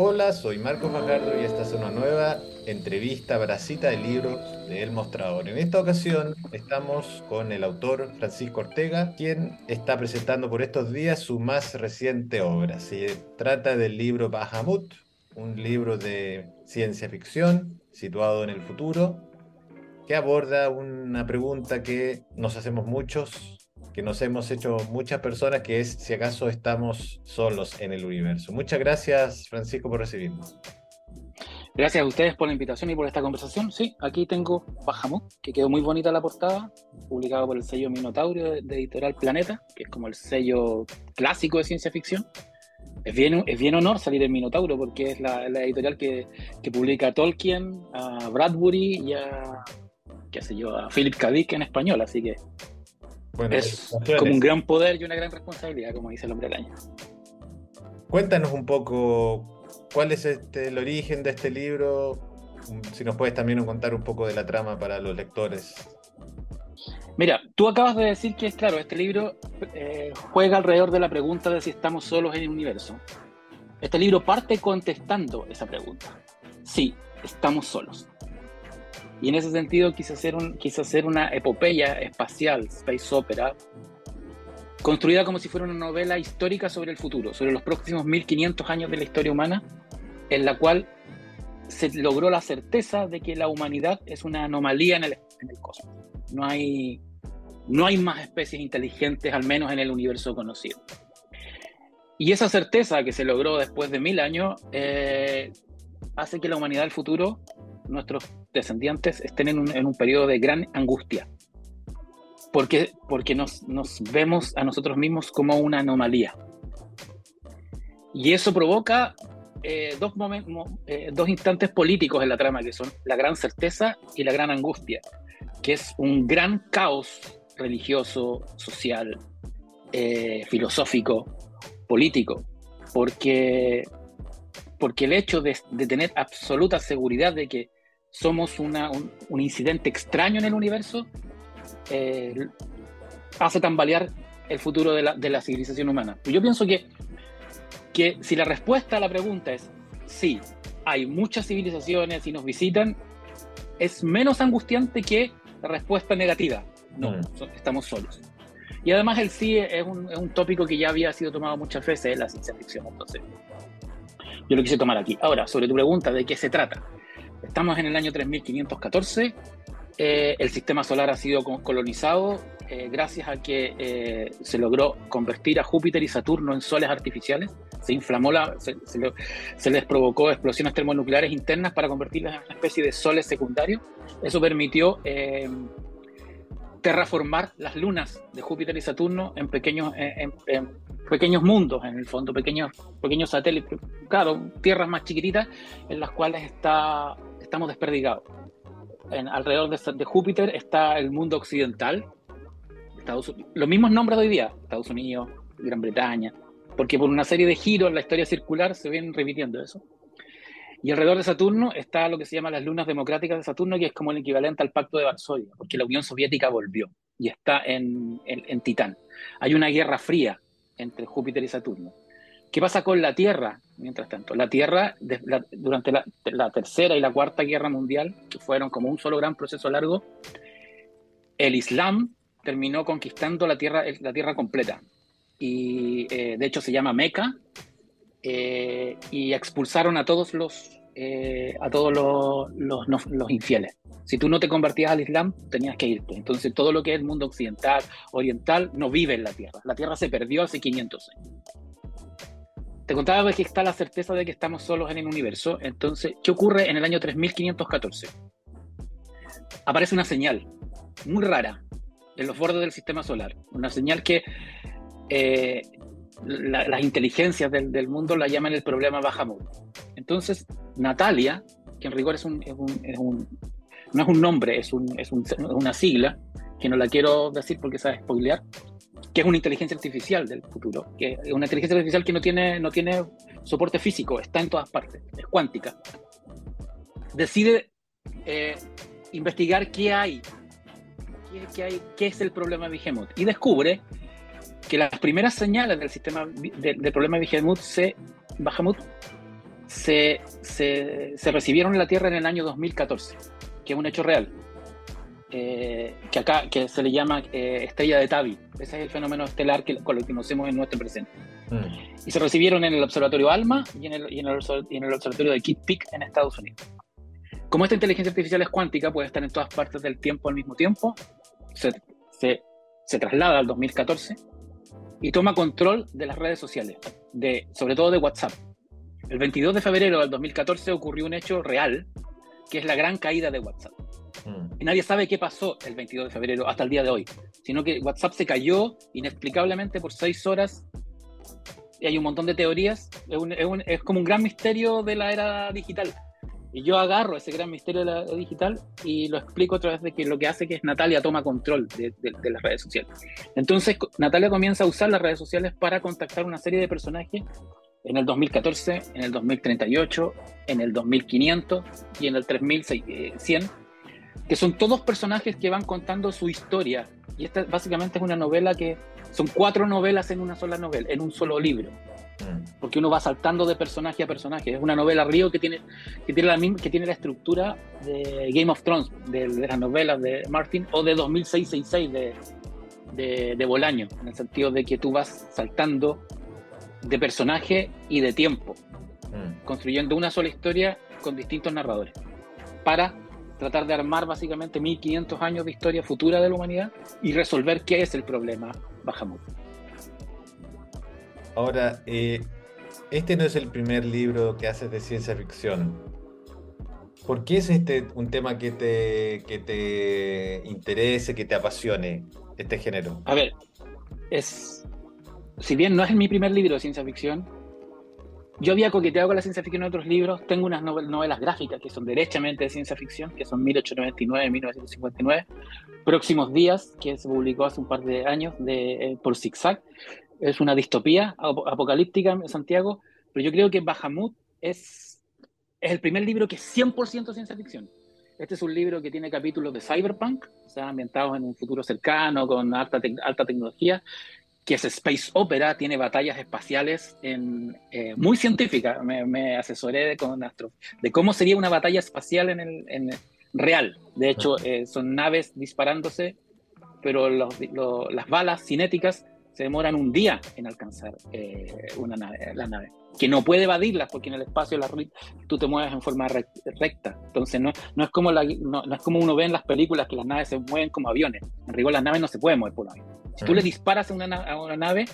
Hola, soy Marcos Fajardo y esta es una nueva entrevista bracita de libros de El Mostrador. En esta ocasión estamos con el autor Francisco Ortega, quien está presentando por estos días su más reciente obra. Se trata del libro Bahamut, un libro de ciencia ficción situado en el futuro, que aborda una pregunta que nos hacemos muchos que nos hemos hecho muchas personas, que es si acaso estamos solos en el universo. Muchas gracias, Francisco, por recibirnos. Gracias a ustedes por la invitación y por esta conversación. Sí, aquí tengo Bajamut, que quedó muy bonita la portada, publicado por el sello Minotaurio de, Editorial Planeta, que es como el sello clásico de ciencia ficción. Es bien, es bien honor salir en Minotauro porque es la, editorial que, que, publica a Tolkien, a Bradbury y a, qué sé yo, a Philip K. Dick en español, así que es como un gran poder y una gran responsabilidad, como dice el hombre año. Cuéntanos un poco cuál es este, el origen de este libro, si nos puedes también contar un poco de la trama para los lectores. Mira, tú acabas de decir que es claro, este libro eh, juega alrededor de la pregunta de si estamos solos en el universo. Este libro parte contestando esa pregunta. Sí, estamos solos. Y en ese sentido quise hacer, un, quise hacer una epopeya espacial, space opera, construida como si fuera una novela histórica sobre el futuro, sobre los próximos 1500 años de la historia humana, en la cual se logró la certeza de que la humanidad es una anomalía en el, en el cosmos. No hay, no hay más especies inteligentes, al menos en el universo conocido. Y esa certeza que se logró después de mil años eh, hace que la humanidad del futuro nuestros descendientes estén en un, en un periodo de gran angustia. Porque, porque nos, nos, vemos a nosotros mismos como una anomalía. Y eso provoca eh, dos, momentos, eh, dos instantes políticos en la trama, que son la gran certeza y la gran angustia, que es un gran caos religioso, social, eh, filosófico, político, porque, porque el hecho de, de, tener absoluta seguridad de que somos una, un, incidente extraño en el universo, eh, hace tambalear el futuro de la, de la, civilización humana. Yo pienso que, que si la respuesta a la pregunta es sí, hay muchas civilizaciones y nos visitan, es menos angustiante que la respuesta negativa. No, mm. estamos solos. Y además el sí es un, es un, tópico que ya había sido tomado muchas veces en la ciencia ficción. Entonces, yo lo quise tomar aquí. Ahora, sobre tu pregunta de qué se trata. Estamos en el año 3514. Eh, el sistema solar ha sido colonizado eh, gracias a que eh, se logró convertir a Júpiter y Saturno en soles artificiales. Se inflamó la, se, les provocó explosiones termonucleares internas para convertirlas en una especie de soles secundarios. Eso permitió terraformar las lunas de Júpiter y Saturno en pequeños, en, pequeños mundos, en el fondo, pequeños, pequeños satélites, claro, tierras más chiquititas en las cuales está estamos desperdigados. En, alrededor de, Júpiter está el mundo occidental, Estados los mismos nombres de hoy día, Estados Unidos, Gran Bretaña, porque por una serie de giros en la historia circular se vienen repitiendo eso. Y alrededor de Saturno está lo que se llama las lunas democráticas de Saturno, que es como el equivalente al Pacto de Varsovia, porque la Unión Soviética volvió y está en, en Titán. Hay una guerra fría entre Júpiter y Saturno. ¿Qué pasa con la Tierra? Mientras tanto, la Tierra, durante la, Tercera y la Cuarta Guerra Mundial, que fueron como un solo gran proceso largo, el Islam terminó conquistando la Tierra, la tierra completa. Y eh, de hecho se llama Meca, eh, y expulsaron a todos los, eh, a todos los, los, infieles. Si tú no te convertías al Islam, tenías que irte. Entonces todo lo que es el mundo occidental, oriental, no vive en la Tierra. La Tierra se perdió hace 500 años. Te contaba que está la certeza de que estamos solos en el universo. Entonces, ¿qué ocurre en el año 3514? Aparece una señal muy rara en los bordes del sistema solar. Una señal que eh, las inteligencias del, mundo la llaman el problema Bahamut. Entonces, Natalia, que en rigor es un, no es un nombre, es, es una sigla, que no la quiero decir porque sabe spoilear, que es una inteligencia artificial del futuro, que es una inteligencia artificial que no tiene, no tiene soporte físico, está en todas partes, es cuántica. Decide eh, investigar qué hay, qué, hay, qué es el problema de Behemoth, y descubre que las primeras señales del sistema del problema de Behemoth se, se, se, recibieron en la Tierra en el año 2014, que es un hecho real. Eh, que acá que se le llama eh, estrella de Tabi. Ese es el fenómeno estelar que, con lo que conocemos en nuestro presente. Mm. Y se recibieron en el Observatorio ALMA y en el, y en el, en el Observatorio de Kitt Peak en Estados Unidos. Como esta inteligencia artificial es cuántica, puede estar en todas partes del tiempo al mismo tiempo, se, se, se traslada al 2014 y toma control de las redes sociales, de, sobre todo de WhatsApp. El 22 de febrero del 2014 ocurrió un hecho real, que es la gran caída de WhatsApp. Mm. Y nadie sabe qué pasó el 22 de febrero hasta el día de hoy, sino que WhatsApp se cayó inexplicablemente por seis horas y hay un montón de teorías. Es, es, como un gran misterio de la era digital. Y yo agarro ese gran misterio de la era digital y lo explico a través de que lo que hace que es Natalia toma control de, de, las redes sociales. Entonces Natalia comienza a usar las redes sociales para contactar una serie de personajes en el 2014, en el 2038, en el 2500 y en el 3100, que son todos personajes que van contando su historia. Y esta básicamente es una novela que son cuatro novelas en una sola novela, en un solo libro. Mm. Porque uno va saltando de personaje a personaje. Es una novela río que tiene, que tiene, la, misma, que tiene la estructura de Game of Thrones, de, las novelas de Martin, o de 2666 de, de, de Bolaño, en el sentido de que tú vas saltando de personaje y de tiempo, mm. construyendo una sola historia con distintos narradores, para tratar de armar básicamente 1500 años de historia futura de la humanidad y resolver qué es el problema Bahamut. Ahora, eh, este no es el primer libro que haces de ciencia ficción. ¿Por qué es este un tema que te, que te interese, que te apasione este género? A ver, es si bien no es mi primer libro de ciencia ficción, yo había coqueteado con la ciencia ficción en otros libros. Tengo unas novelas gráficas que son derechamente de ciencia ficción, que son 1899 1959. Próximos Días, que se publicó hace un par de años de, eh, por Zigzag. Es una distopía apocalíptica en Santiago, pero yo creo que Bahamut es, es el primer libro que es 100% ciencia ficción. Este es un libro que tiene capítulos de cyberpunk, o sea, ambientados en un futuro cercano, con alta, alta tecnología, que es Space Opera, tiene batallas espaciales en, eh, muy científicas. Me, asesoré con Astro de cómo sería una batalla espacial en el, real. De hecho, eh, son naves disparándose, pero las balas cinéticas se demoran un día en alcanzar eh, una nave, la nave. Que no puede evadirlas porque en el espacio la, tú te mueves en forma recta. Entonces no, no, es como la, no, es como uno ve en las películas que las naves se mueven como aviones. En rigor las naves no se pueden mover por avión. Si tú le disparas a una, nave,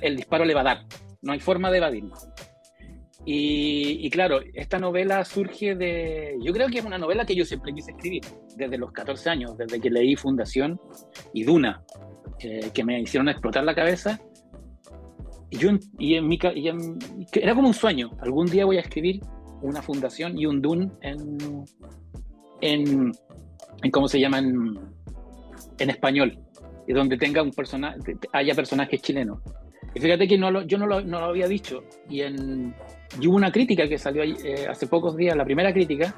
el disparo le va a dar. No hay forma de evadirlo. Y, claro, esta novela surge de. Yo creo que es una novela que yo siempre quise escribir, desde los 14 años, desde que leí Fundación y Duna, que me hicieron explotar la cabeza. Y, yo, y, en mi, era como un sueño. Algún día voy a escribir una fundación y un Dune en. en, en ¿Cómo se llama? En, en español y donde tenga un personaje, haya personajes chilenos. Y fíjate que no lo, yo no lo, no lo, había dicho. Y, en, hubo una crítica que salió eh, hace pocos días, la primera crítica,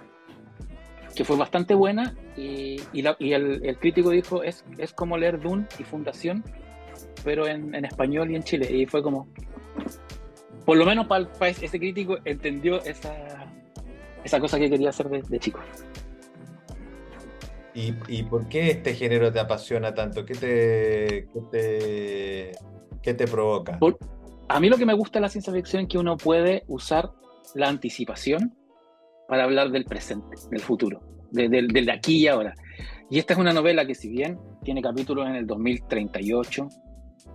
que fue bastante buena. Y, y, el, el, crítico dijo: es, es como leer Dune y Fundación, pero en, en español y en Chile. Y fue como. Por lo menos para, ese crítico entendió esa, esa cosa que quería hacer de, de chico. ¿Y, por qué este género te apasiona tanto? ¿Qué te, qué te, te provoca? a mí lo que me gusta de la ciencia ficción es que uno puede usar la anticipación para hablar del presente, del futuro, del de, aquí y ahora. Y esta es una novela que si bien tiene capítulos en el 2038,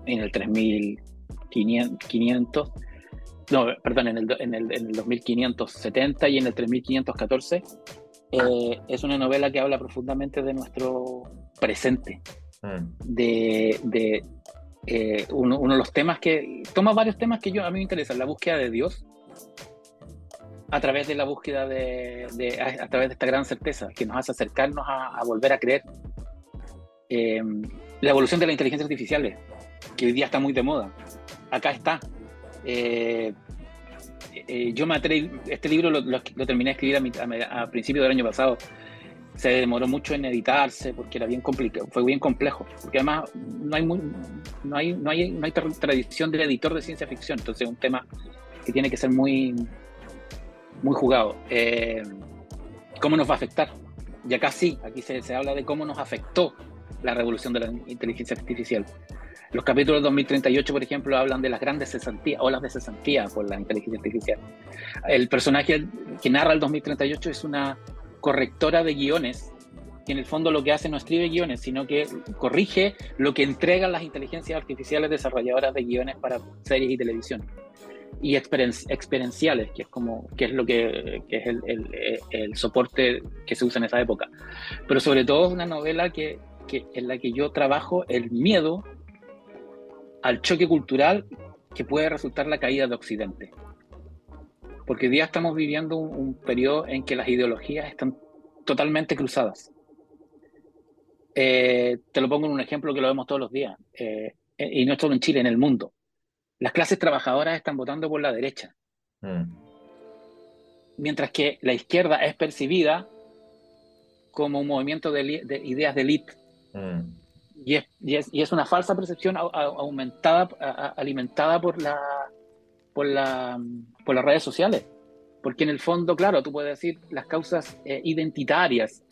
en el 3500, no, perdón, en el, en el, en el 2570 y en el 3514, eh, es una novela que habla profundamente de nuestro presente, mm. de, eh, uno, de los temas que toma varios temas que yo a mí me interesan, la búsqueda de Dios a través de la búsqueda de, a, través de esta gran certeza que nos hace acercarnos a, volver a creer. Em, la evolución de la inteligencia artificial, que hoy día está muy de moda. Acá está. Eh, eh, yo me atreví, este libro lo, terminé de escribir a, a, principios del año pasado. Se demoró mucho en editarse porque era bien complicado, fue bien complejo, porque además no hay, no hay, no hay, no hay tradición del editor de ciencia ficción, entonces es un tema que tiene que ser muy, muy jugado. Eh, ¿Cómo nos va a afectar? Y acá sí, aquí se, se, habla de cómo nos afectó la revolución de la inteligencia artificial. Los capítulos 2038, por ejemplo, hablan de las grandes cesantías, olas de cesantía por la inteligencia artificial. El personaje que narra el 2038 es una correctora de guiones que en el fondo lo que hace no escribe guiones, sino que corrige lo que entregan las inteligencias artificiales desarrolladoras de guiones para series y televisión. Y experienciales, que es como que es lo que, que es el, el, el, soporte que se usa en esa época. Pero sobre todo es una novela que, que, en la que yo trabajo el miedo al choque cultural que puede resultar la caída de Occidente. Porque hoy día estamos viviendo un, un periodo en que las ideologías están totalmente cruzadas. Eh, te lo pongo en un ejemplo que lo vemos todos los días, eh, y no solo en Chile, en el mundo. Las clases trabajadoras están votando por la derecha, mm. mientras que la izquierda es percibida como un movimiento de, ideas de élite. Mm. Y, es, y, es, una falsa percepción aumentada, alimentada por, la, por, la, por las redes sociales. Porque en el fondo, claro, tú puedes decir las causas eh, identitarias,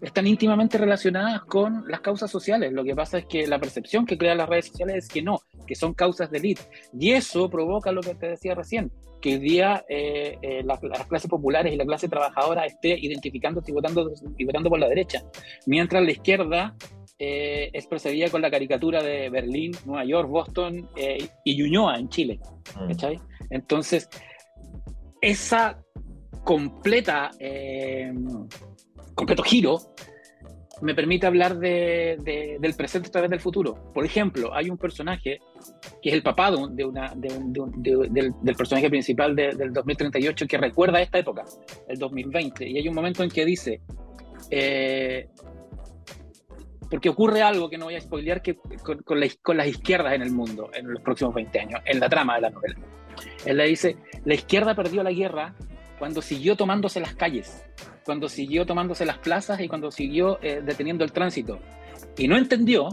están íntimamente relacionadas con las causas sociales. Lo que pasa es que la percepción que crean las redes sociales es que no, que son causas de élite. Y eso provoca lo que te decía recién, que hoy día eh, eh, las, clases populares y la clase trabajadora esté identificándose y votando, y votando por la derecha, mientras la izquierda eh, es procedida con la caricatura de Berlín, Nueva York, Boston y Ñuñoa en Chile. Mm. Entonces, esa completa completo giro, me permite hablar de, del presente a través del futuro. Por ejemplo, hay un personaje que es el papá de, una, del, personaje principal del 2038 que recuerda esta época, el 2020, y hay un momento en que dice, eh, porque ocurre algo que no voy a spoilear que con, con, con, las izquierdas en el mundo en los próximos 20 años, en la trama de la novela. Él le dice, la izquierda perdió la guerra cuando siguió tomándose las calles cuando siguió tomándose las plazas y cuando siguió eh, deteniendo el tránsito. Y no entendió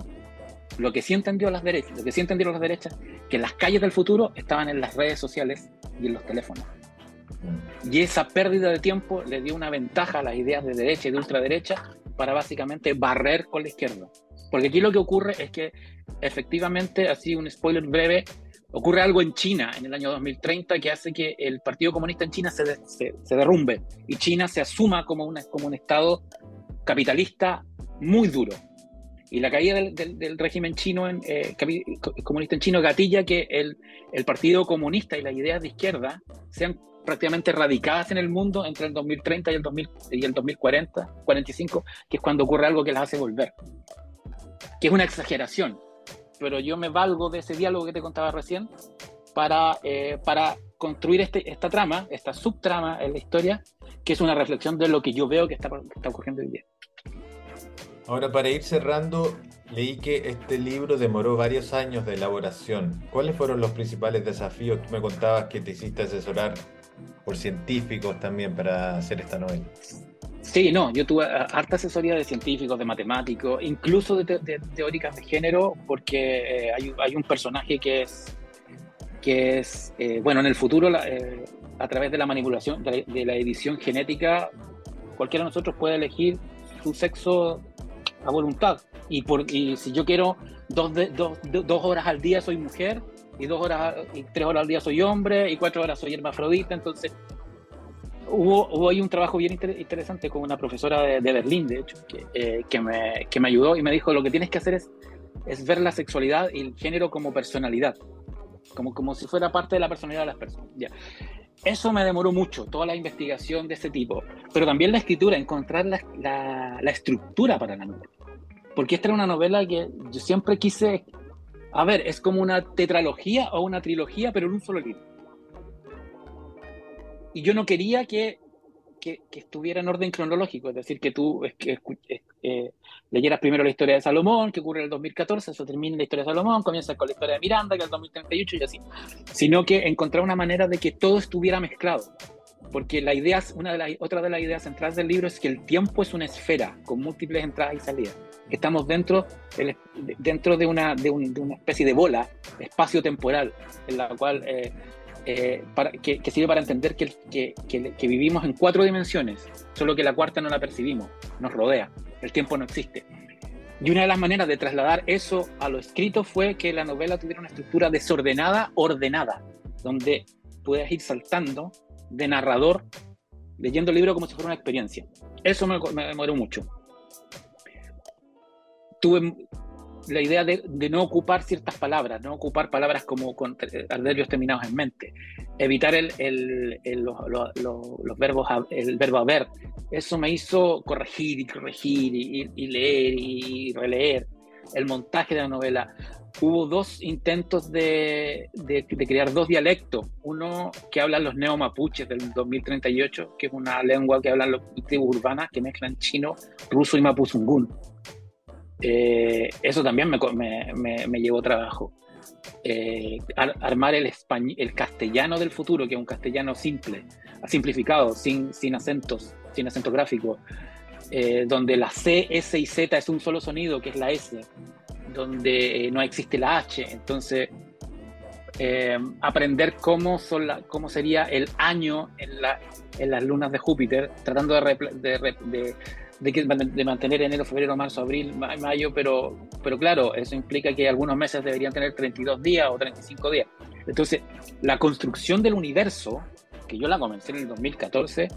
lo que sí entendió las derechas, lo que sí entendieron las derechas, que las calles del futuro estaban en las redes sociales y en los teléfonos. Y esa pérdida de tiempo le dio una ventaja a las ideas de derecha y de ultraderecha para básicamente barrer con la izquierda. Porque aquí lo que ocurre es que efectivamente, así un spoiler breve, ocurre algo en China en el año 2030 que hace que el Partido Comunista en China se, se, derrumbe y China se asuma como, una, como un Estado capitalista muy duro. Y la caída del, del, régimen chino en, eh, comunista en chino gatilla que el, el, Partido Comunista y las ideas de izquierda sean prácticamente radicadas en el mundo entre el 2030 y el, 2000, y el 2040, 45, que es cuando ocurre algo que las hace volver. Que es una exageración, pero yo me valgo de ese diálogo que te contaba recién para, eh, para construir este, esta trama, esta subtrama en la historia, que es una reflexión de lo que yo veo que está, está ocurriendo hoy día. Ahora, para ir cerrando, leí que este libro demoró varios años de elaboración. ¿Cuáles fueron los principales desafíos? Tú me contabas que te hiciste asesorar por científicos también para hacer esta novela. Sí, no, yo tuve harta asesoría de científicos, de matemáticos, incluso de, teóricas de género, porque eh, hay, un personaje que es, que es eh, bueno, en el futuro, eh, a través de la manipulación, de la, edición genética, cualquiera de nosotros puede elegir su sexo a voluntad. Y, por, y si yo quiero dos, dos, dos horas al día soy mujer, y dos horas y tres horas al día soy hombre, y cuatro horas soy hermafrodita, entonces hubo, hubo ahí un trabajo bien interesante con una profesora de, Berlín, de hecho, que, eh, que, me, que, me, ayudó y me dijo, lo que tienes que hacer es, es ver la sexualidad y el género como personalidad, como, como si fuera parte de la personalidad de las personas. Ya. Eso me demoró mucho, toda la investigación de ese tipo, pero también la escritura, encontrar la, la, la estructura para la novela. Porque esta era una novela que yo siempre quise, a ver, es como una tetralogía o una trilogía, pero en un solo libro y yo no quería que, que, estuviera en orden cronológico, es decir, que tú es, que, eh, leyeras primero la historia de Salomón, que ocurre en el 2014, eso termina la historia de Salomón, comienza con la historia de Miranda, que es el 2038 y así, sino que encontrar una manera de que todo estuviera mezclado. Porque la idea, una de las, otra de las ideas centrales del libro es que el tiempo es una esfera con múltiples entradas y salidas. Que estamos dentro, dentro de, una, de, una especie de bola espacio-temporal, en la cual eh, eh, para, que, sirve para entender que, que, vivimos en cuatro dimensiones, solo que la cuarta no la percibimos, nos rodea, el tiempo no existe. Y una de las maneras de trasladar eso a lo escrito fue que la novela tuviera una estructura desordenada, ordenada, donde puedas ir saltando de narrador, leyendo el libro como si fuera una experiencia. Eso me, me demoró mucho. Tuve la idea de, no ocupar ciertas palabras, no ocupar palabras como con adverbios terminados en mente, evitar el, los, verbos, el verbo haber. Eso me hizo corregir y corregir y, leer y releer el montaje de la novela. Hubo dos intentos de, de, crear dos dialectos. Uno que hablan los neomapuches del 2038, que es una lengua que hablan los tribus urbanas que mezclan chino, ruso y mapuzungún eh, eso también me, me, me, llevó trabajo. Eh, armar el, el castellano del futuro, que es un castellano simple, simplificado, sin, sin acentos, sin acento gráfico, eh, donde la C, S y Z es un solo sonido, que es la S, donde no existe la H. Entonces, aprender cómo, son la, cómo sería el año en, la, en las lunas de Júpiter, tratando de, de de, mantener enero, febrero, marzo, abril, mayo, pero, pero claro, eso implica que algunos meses deberían tener 32 días o 35 días. Entonces, la construcción del universo, que yo la comencé en el 2014,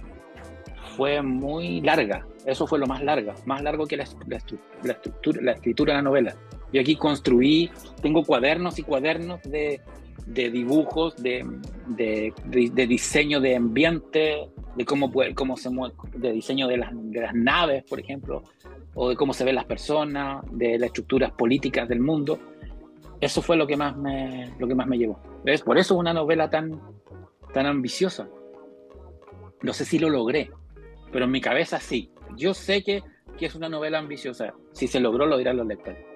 fue muy larga. Eso fue lo más larga, más largo que la, estructura, la escritura de la novela. Yo aquí construí, tengo cuadernos y cuadernos de, de dibujos, de, de, de, diseño de ambiente, de cómo, cómo se mueve, de diseño de las, de las naves, por ejemplo, o de cómo se ven las personas, de las estructuras políticas del mundo. Eso fue lo que más me, lo que más me llevó. ¿Ves? Por eso es una novela tan, tan ambiciosa. No sé si lo logré, pero en mi cabeza sí. Yo sé que, que es una novela ambiciosa. Si se logró, lo dirán los lectores.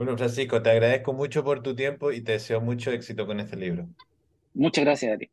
Bueno, Francisco, te agradezco mucho por tu tiempo y te deseo mucho éxito con este libro. Muchas gracias a ti.